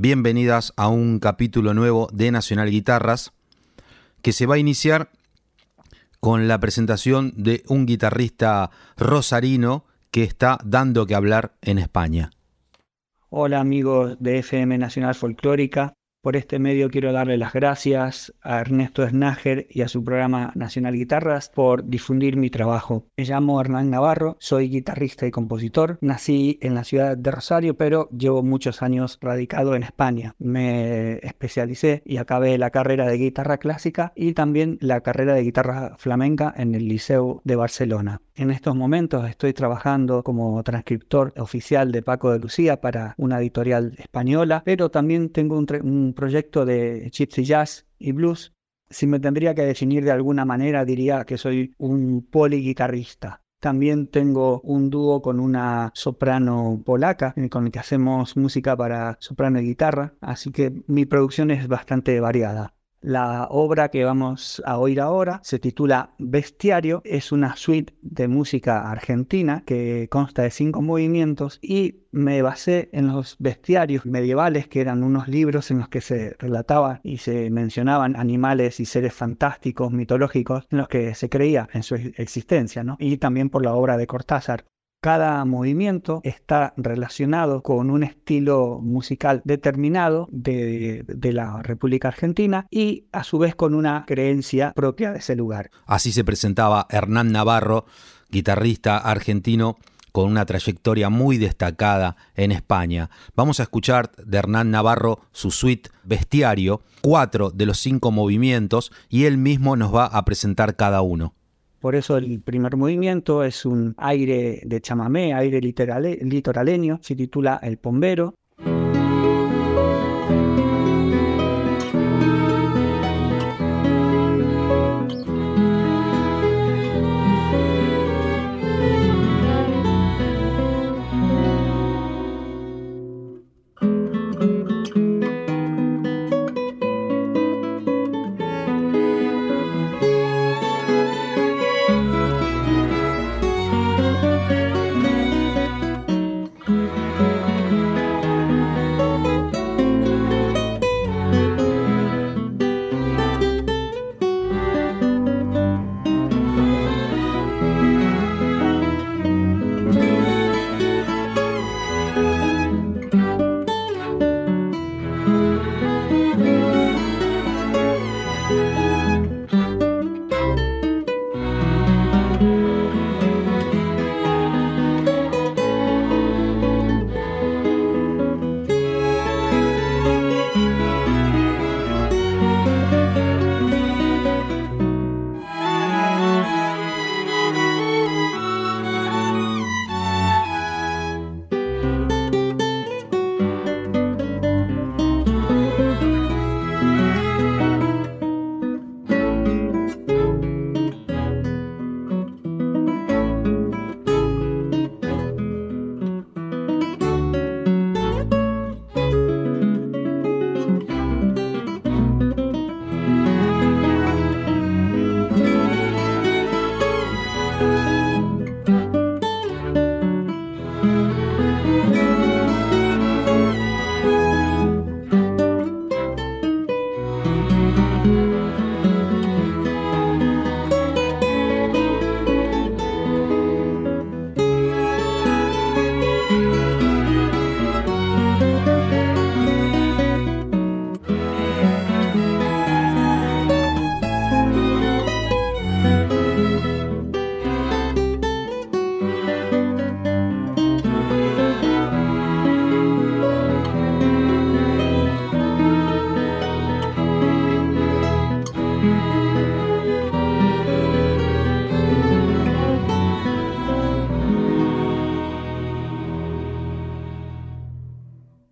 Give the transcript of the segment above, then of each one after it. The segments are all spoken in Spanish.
bienvenidas a un capítulo nuevo de Nacional Guitarras que se va a iniciar con la presentación de un guitarrista rosarino que está dando que hablar en España. Hola amigos de FM Nacional Folclórica, por este medio quiero darle las gracias a Ernesto Snager y a su programa Nacional Guitarras por difundir mi trabajo. Me llamo Hernán Navarro, soy guitarrista y compositor. Nací en la ciudad de Rosario, pero llevo muchos años radicado en España. Me especialicé y acabé la carrera de guitarra clásica y también la carrera de guitarra flamenca en el Liceo de Barcelona. En estos momentos estoy trabajando como transcriptor oficial de Paco de Lucía para una editorial española, pero también tengo un, proyecto de chips y jazz y blues. Si me tendría que definir de alguna manera, diría que soy un poliguitarrista. También tengo un dúo con una soprano polaca con el que hacemos música para soprano y guitarra, así que mi producción es bastante variada. La obra que vamos a oír ahora se titula Bestiario, es una suite de música argentina que consta de cinco movimientos y me basé en los bestiarios medievales que eran unos libros en los que se relataba y se mencionaban animales y seres fantásticos, mitológicos, en los que se creía en su existencia, ¿no? y también por la obra de Cortázar. Cada movimiento está relacionado con un estilo musical determinado de, la República Argentina y a su vez con una creencia propia de ese lugar. Así se presentaba Hernán Navarro, guitarrista argentino con una trayectoria muy destacada en España. Vamos a escuchar de Hernán Navarro su suite Bestiario, cuatro de los cinco movimientos, y él mismo nos va a presentar cada uno. Por eso el primer movimiento es un aire de chamamé, aire litoraleño, se titula El Pombero.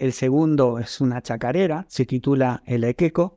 El segundo es una chacarera, se titula El Equeco.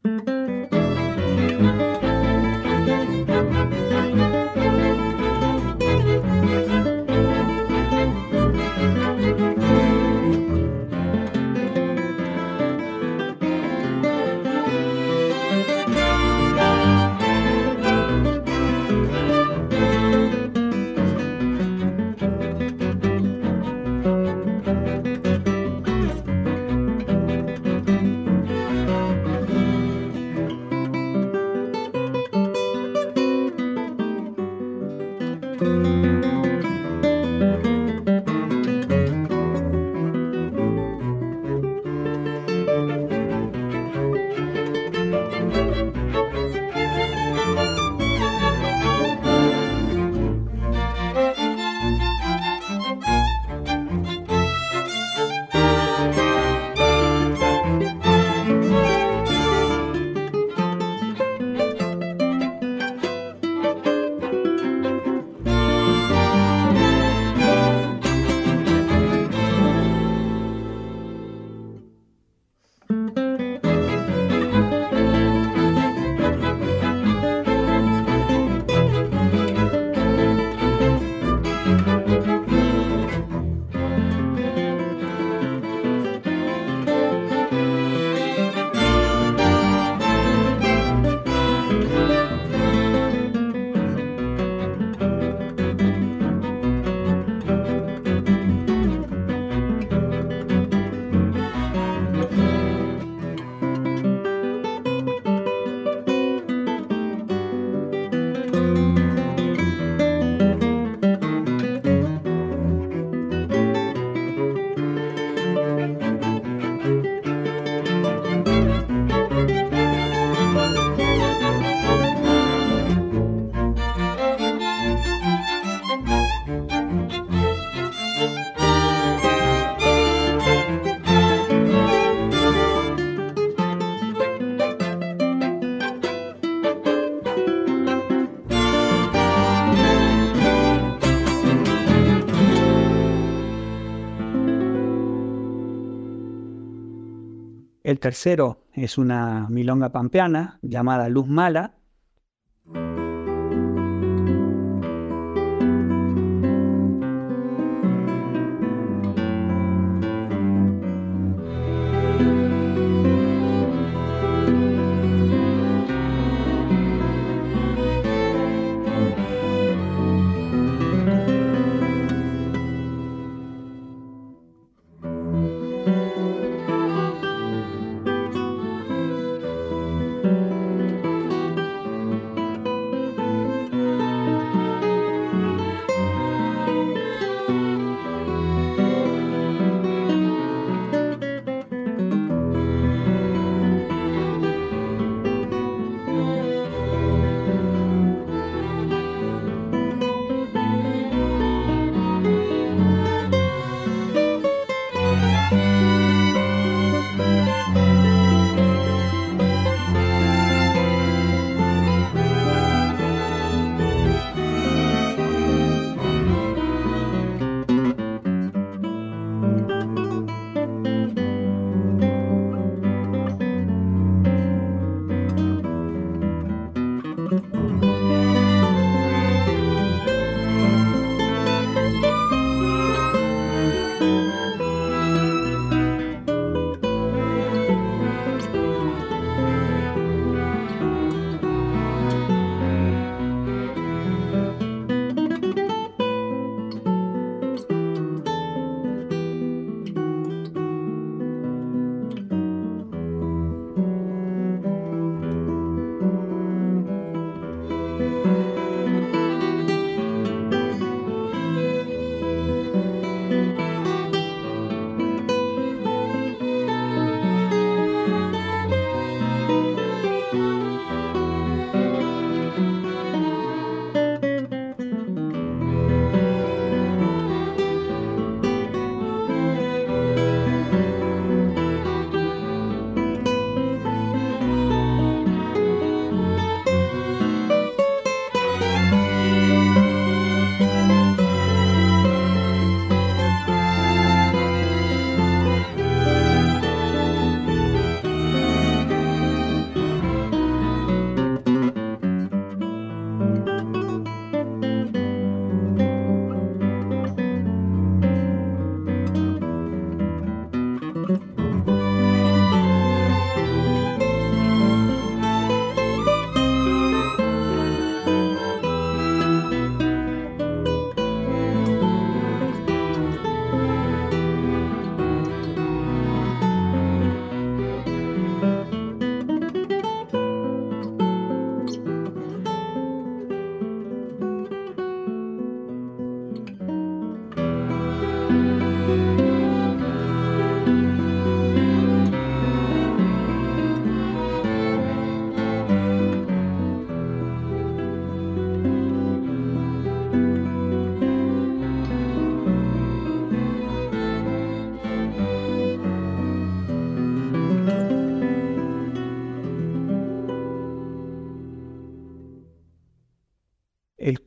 Tercero es una milonga pampeana llamada Luz Mala,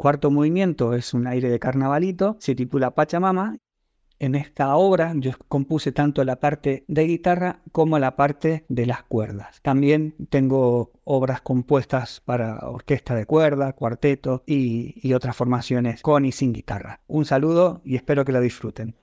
cuarto movimiento es un aire de carnavalito, se titula Pachamama. En esta obra yo compuse tanto la parte de guitarra como la parte de las cuerdas. También tengo obras compuestas para orquesta de cuerda, cuarteto y, y otras formaciones con y sin guitarra. Un saludo y espero que lo disfruten.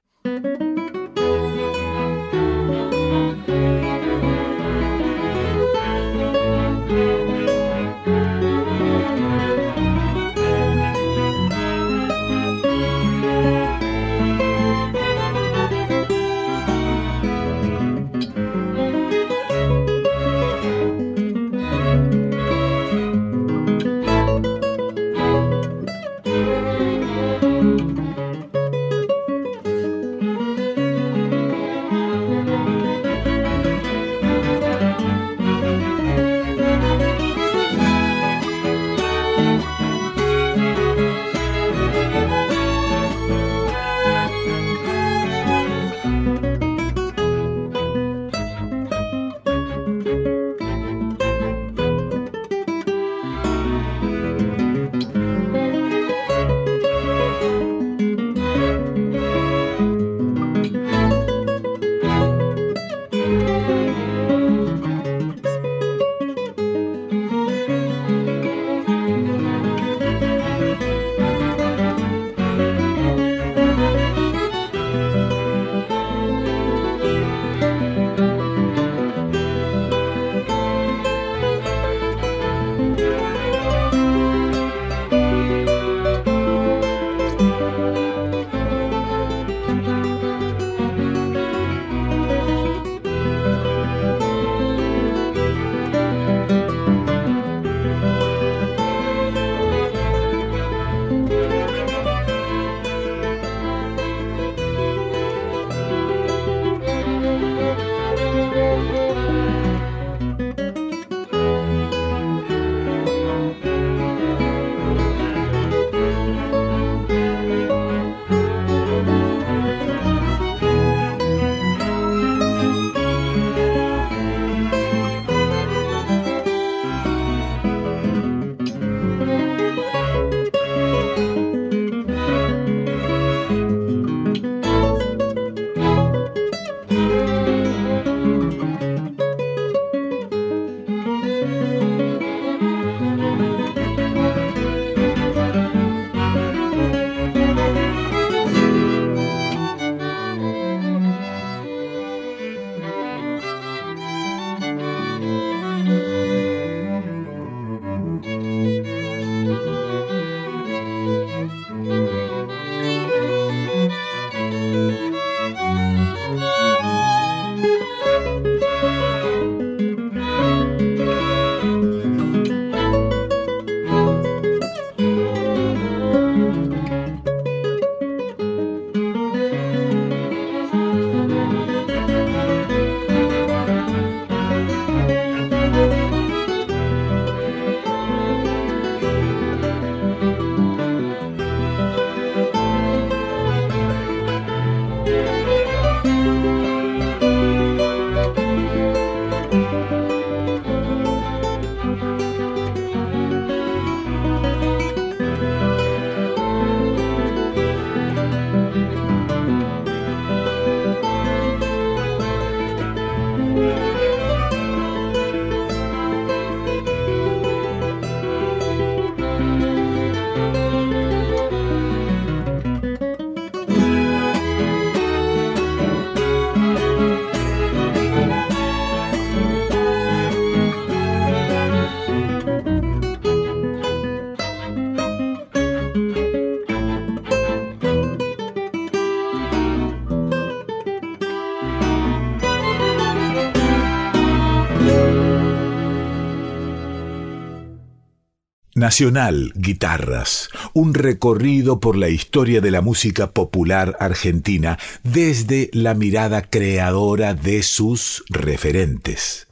Nacional Guitarras, un recorrido por la historia de la música popular argentina desde la mirada creadora de sus referentes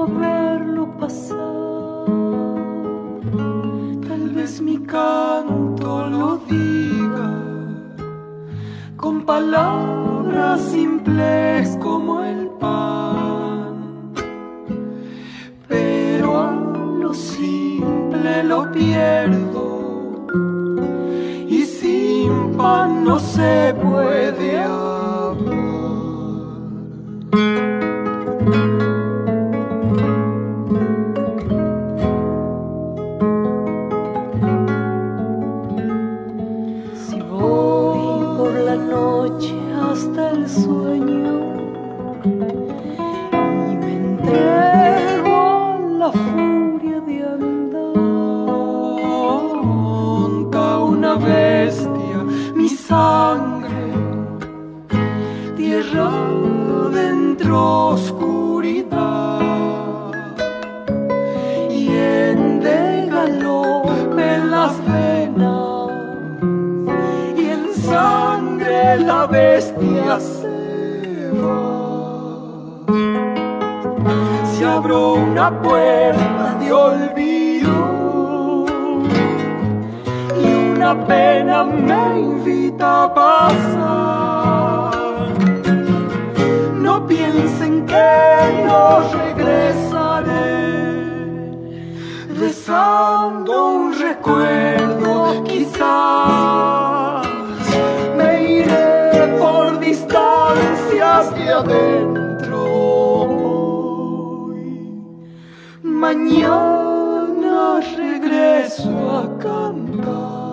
o verlo pasar. Tal vez mi canto lo diga con palabras simples como el pan, pero a lo simple lo pierdo y sin pan no se puede. una puerta de olvido y una pena me invita a pasar. No piensen que no regresaré, rezando un recuerdo quizás me iré por distancias de mañana regreso a cantar.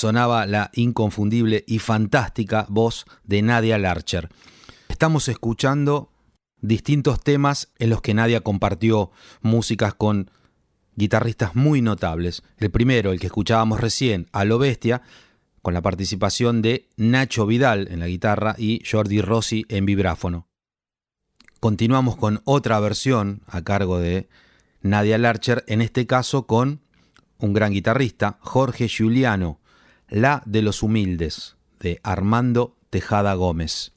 Sonaba la inconfundible y fantástica voz de Nadia Larcher. Estamos escuchando distintos temas en los que Nadia compartió músicas con guitarristas muy notables. El primero, el que escuchábamos recién, A lo Bestia, con la participación de Nacho Vidal en la guitarra y Jordi Rossi en vibráfono. Continuamos con otra versión a cargo de Nadia Larcher, en este caso con un gran guitarrista, Jorge Giuliano, la de los Humildes, de Armando Tejada Gómez.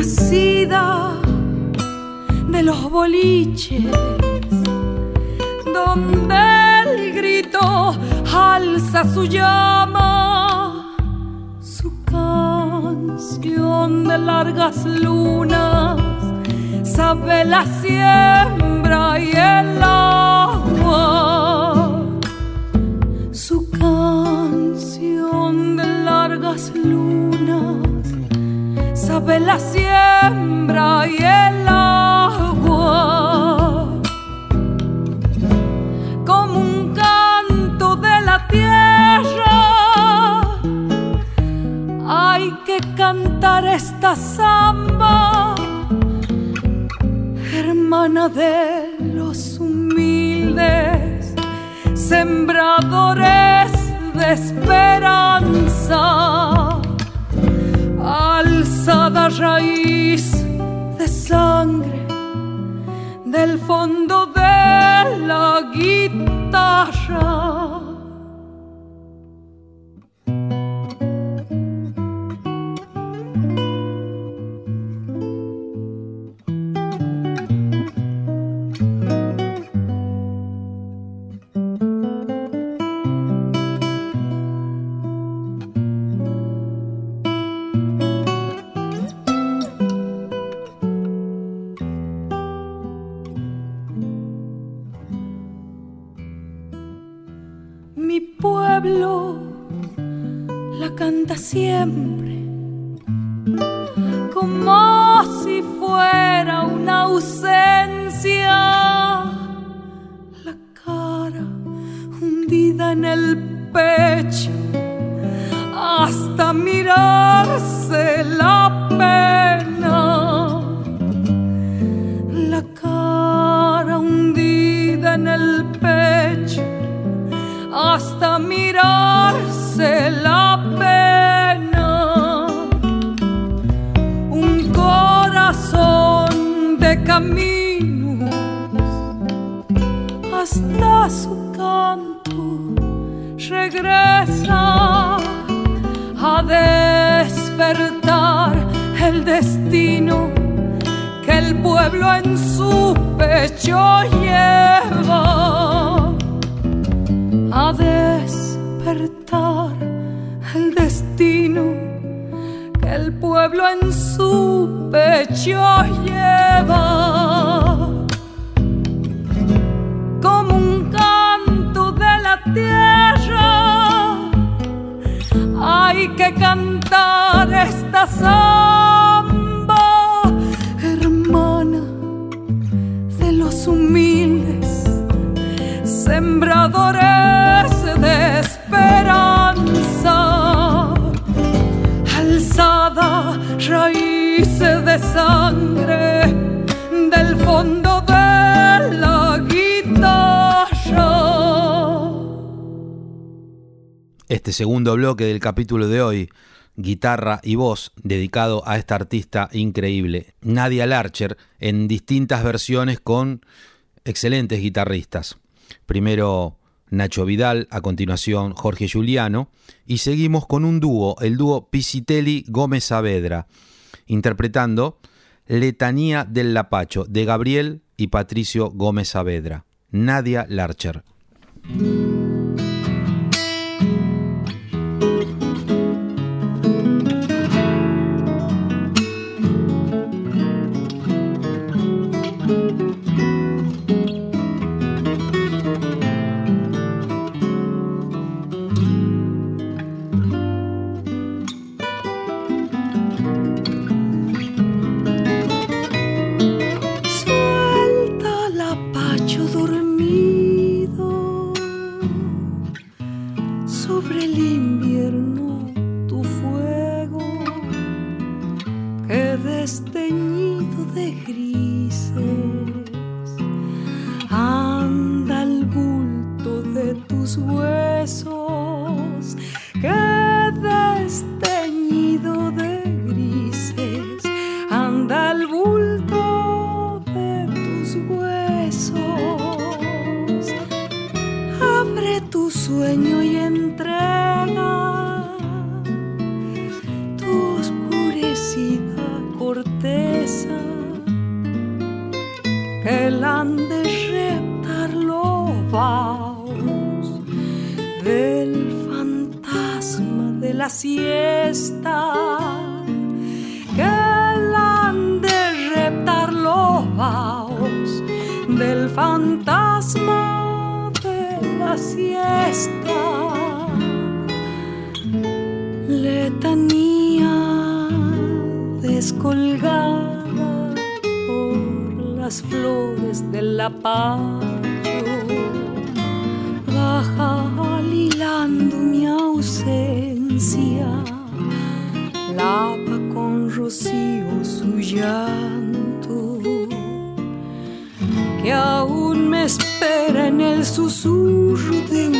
Nacida de los boliches, donde el grito alza su llama, su canción de largas lunas, sabe la siembra y el agua. Su canción de largas lunas sabe la siembra y el agua como un canto de la tierra. Hay que cantar esta samba, hermana de los humildes, sembradores de esperanza alzada raíz de sangre del fondo de la guitarra. Como si fuera una ausencia. La cara hundida en el pecho hasta mirarse su canto regresa a despertar el destino que el pueblo en su pecho lleva. A despertar el destino que el pueblo en su pecho lleva que cantar esta samba hermana de los humildes sembradores de esperanza, alzada raíces de sangre Este segundo bloque del capítulo de hoy, guitarra y voz, dedicado a esta artista increíble, Nadia Larcher, en distintas versiones con excelentes guitarristas. Primero Nacho Vidal, a continuación Jorge Giuliano, y seguimos con un dúo, el dúo Pisitelli Gómez Saavedra, interpretando Letanía del Lapacho de Gabriel y Patricio Gómez Saavedra. Nadia Larcher. Del fantasma de la siesta. Letanía descolgada por las flores de la paz baja hilando mi ausencia, lava con rocío su que aún me espera en el susurro de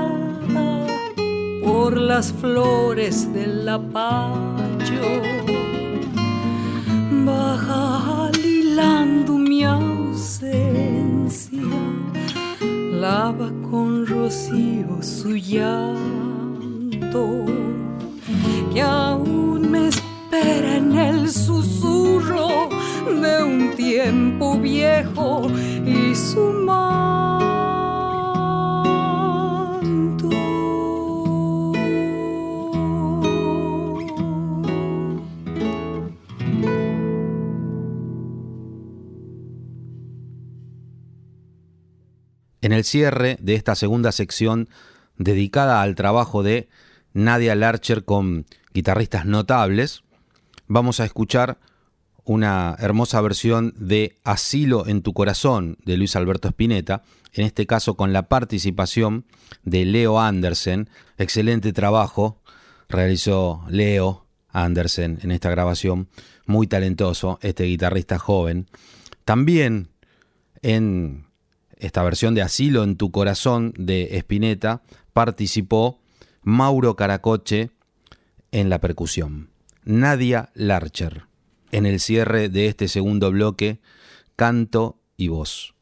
las flores del lapacho. Baja hilando mi ausencia, lava con rocío su llanto, que aún me espera en el susurro de un tiempo viejo cierre de esta segunda sección dedicada al trabajo de Nadia Larcher con guitarristas notables, vamos a escuchar una hermosa versión de Asilo en tu corazón de Luis Alberto Spinetta, en este caso con la participación de Leo Andersen. Excelente trabajo realizó Leo Andersen en esta grabación, muy talentoso, este guitarrista joven. También en esta versión de Asilo en tu corazón de Spinetta participó Mauro Caracoche en la percusión. Nadia Larcher. En el cierre de este segundo bloque, canto y voz.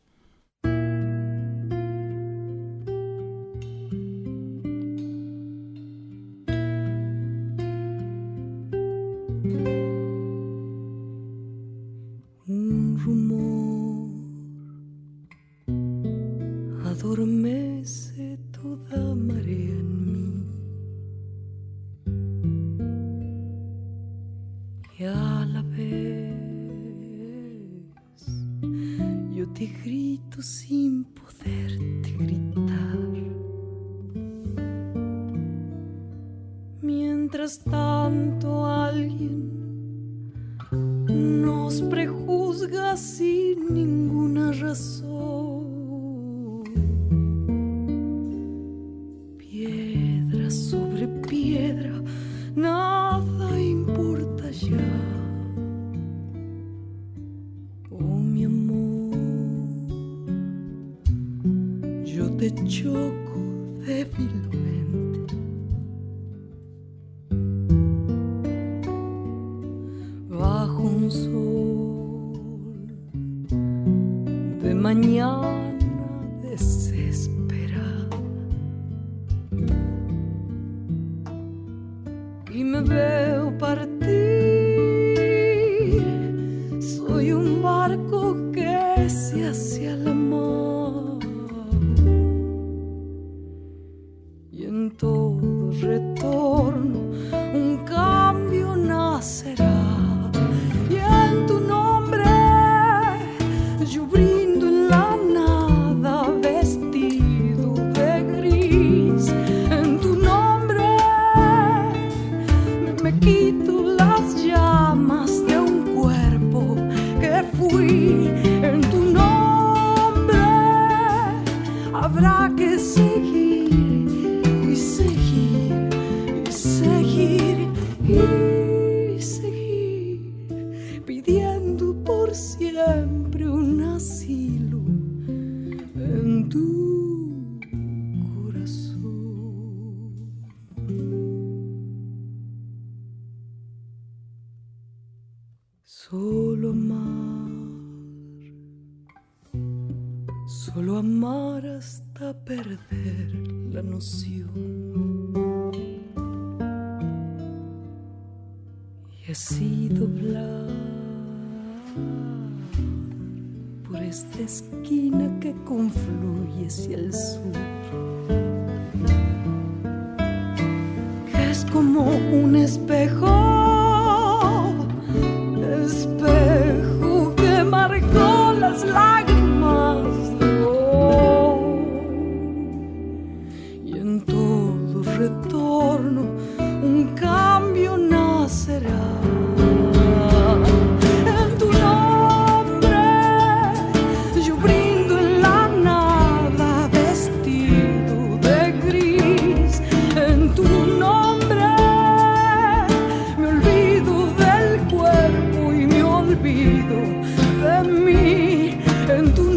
Olvido de mí. En tu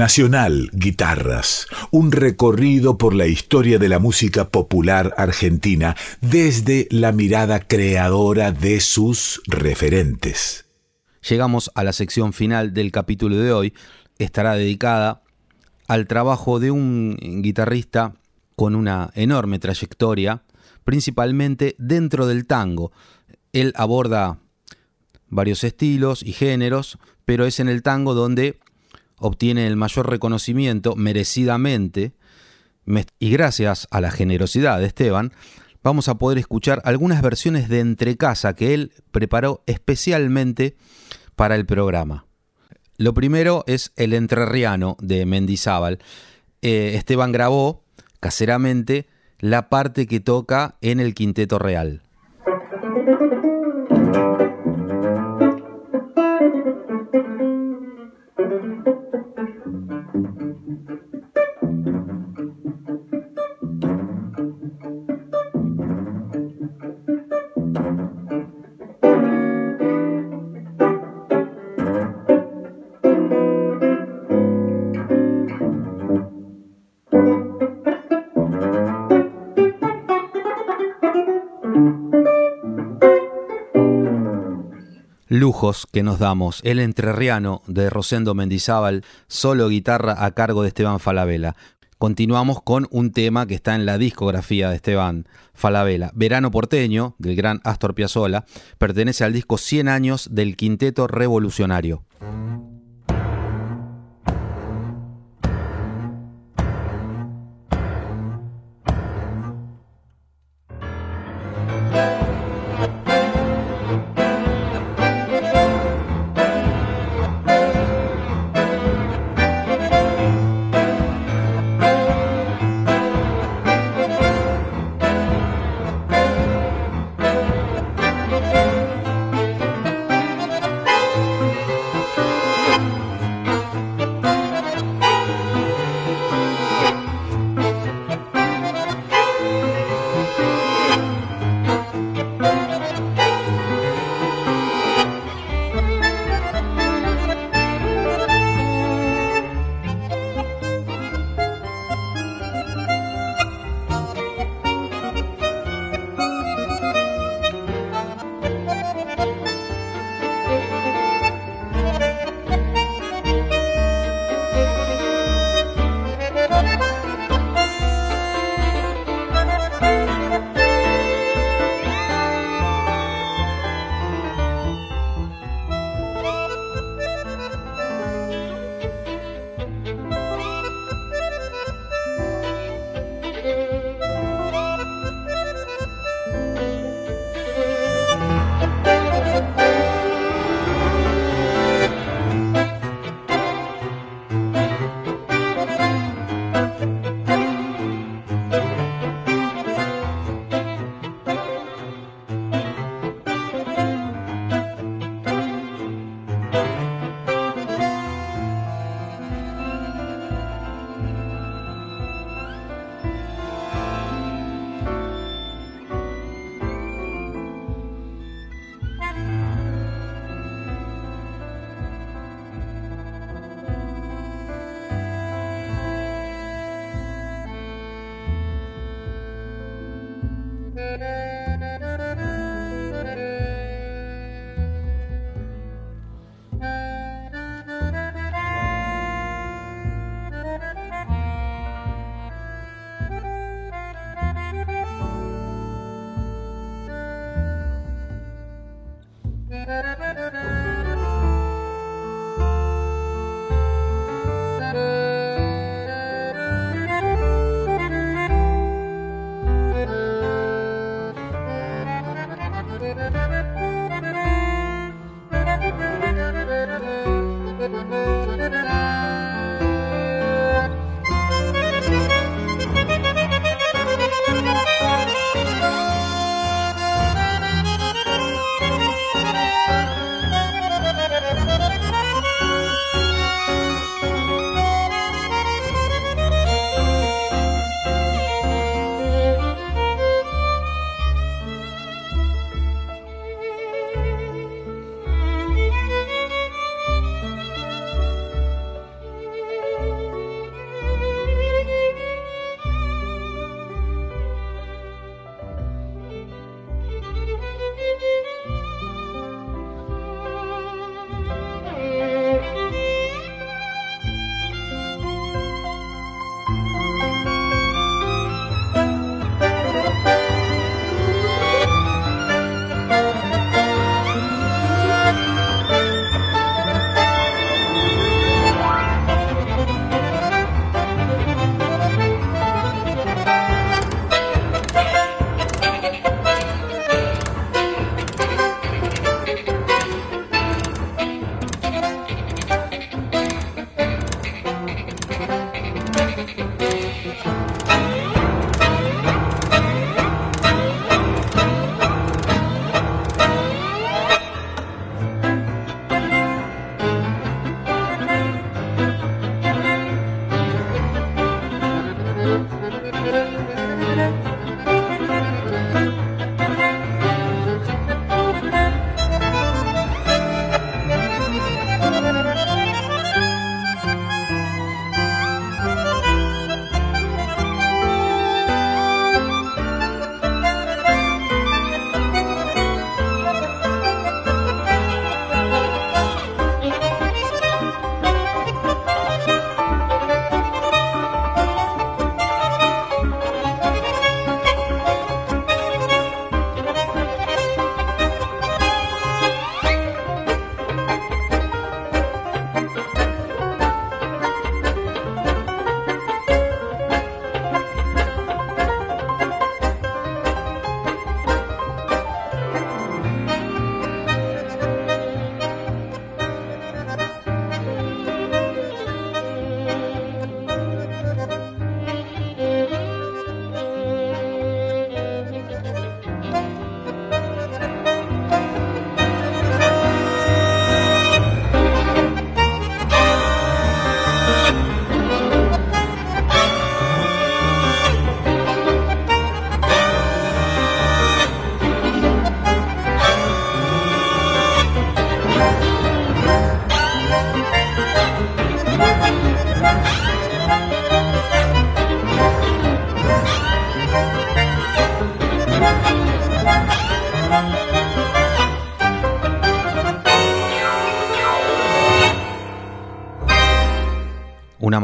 Nacional Guitarras, un recorrido por la historia de la música popular argentina desde la mirada creadora de sus referentes. Llegamos a la sección final del capítulo de hoy. Estará dedicada al trabajo de un guitarrista con una enorme trayectoria, principalmente dentro del tango. Él aborda varios estilos y géneros, pero es en el tango donde obtiene el mayor reconocimiento merecidamente, y gracias a la generosidad de Esteban, vamos a poder escuchar algunas versiones de Entrecasa que él preparó especialmente para el programa. Lo primero es El Entrerriano de Mendizábal. Eh, Esteban grabó caseramente la parte que toca en el Quinteto Real. Que nos damos. El entrerriano de Rosendo Mendizábal, solo guitarra a cargo de Esteban Falabella. Continuamos con un tema que está en la discografía de Esteban Falabella. Verano porteño, del gran Astor Piazzolla, pertenece al disco 100 años del Quinteto Revolucionario.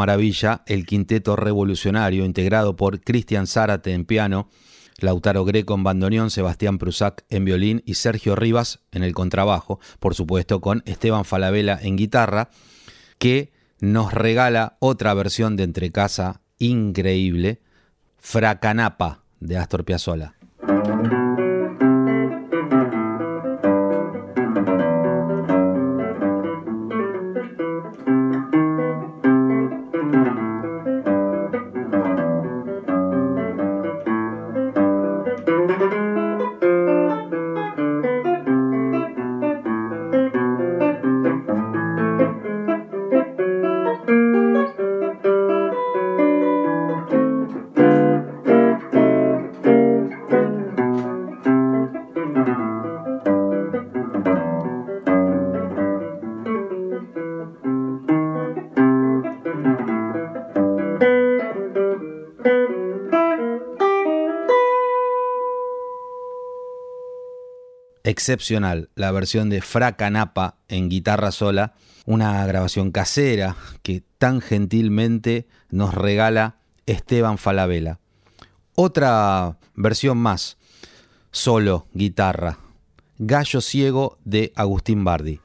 Maravilla, el quinteto revolucionario integrado por Cristian Zárate en piano, Lautaro Greco en bandoneón, Sebastián Prusac en violín y Sergio Rivas en el contrabajo, por supuesto con Esteban Falabella en guitarra, que nos regala otra versión de Entrecasa increíble, Fracanapa de Astor Piazzolla. Excepcional la versión de Fracanapa en guitarra sola, una grabación casera que tan gentilmente nos regala Esteban Falabella. Otra versión más, solo guitarra, Gallo Ciego de Agustín Bardi.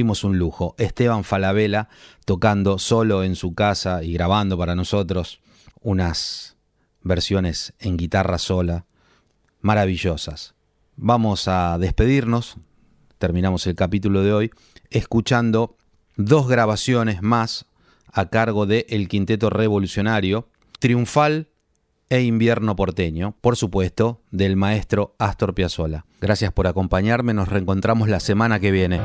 Un lujo. Esteban Falabella tocando solo en su casa y grabando para nosotros unas versiones en guitarra sola maravillosas. Vamos a despedirnos, terminamos el capítulo de hoy, escuchando dos grabaciones más a cargo de El Quinteto Revolucionario, Triunfal e Invierno Porteño, por supuesto, del maestro Astor Piazzolla. Gracias por acompañarme, nos reencontramos la semana que viene.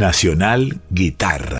Nacional Guitarra.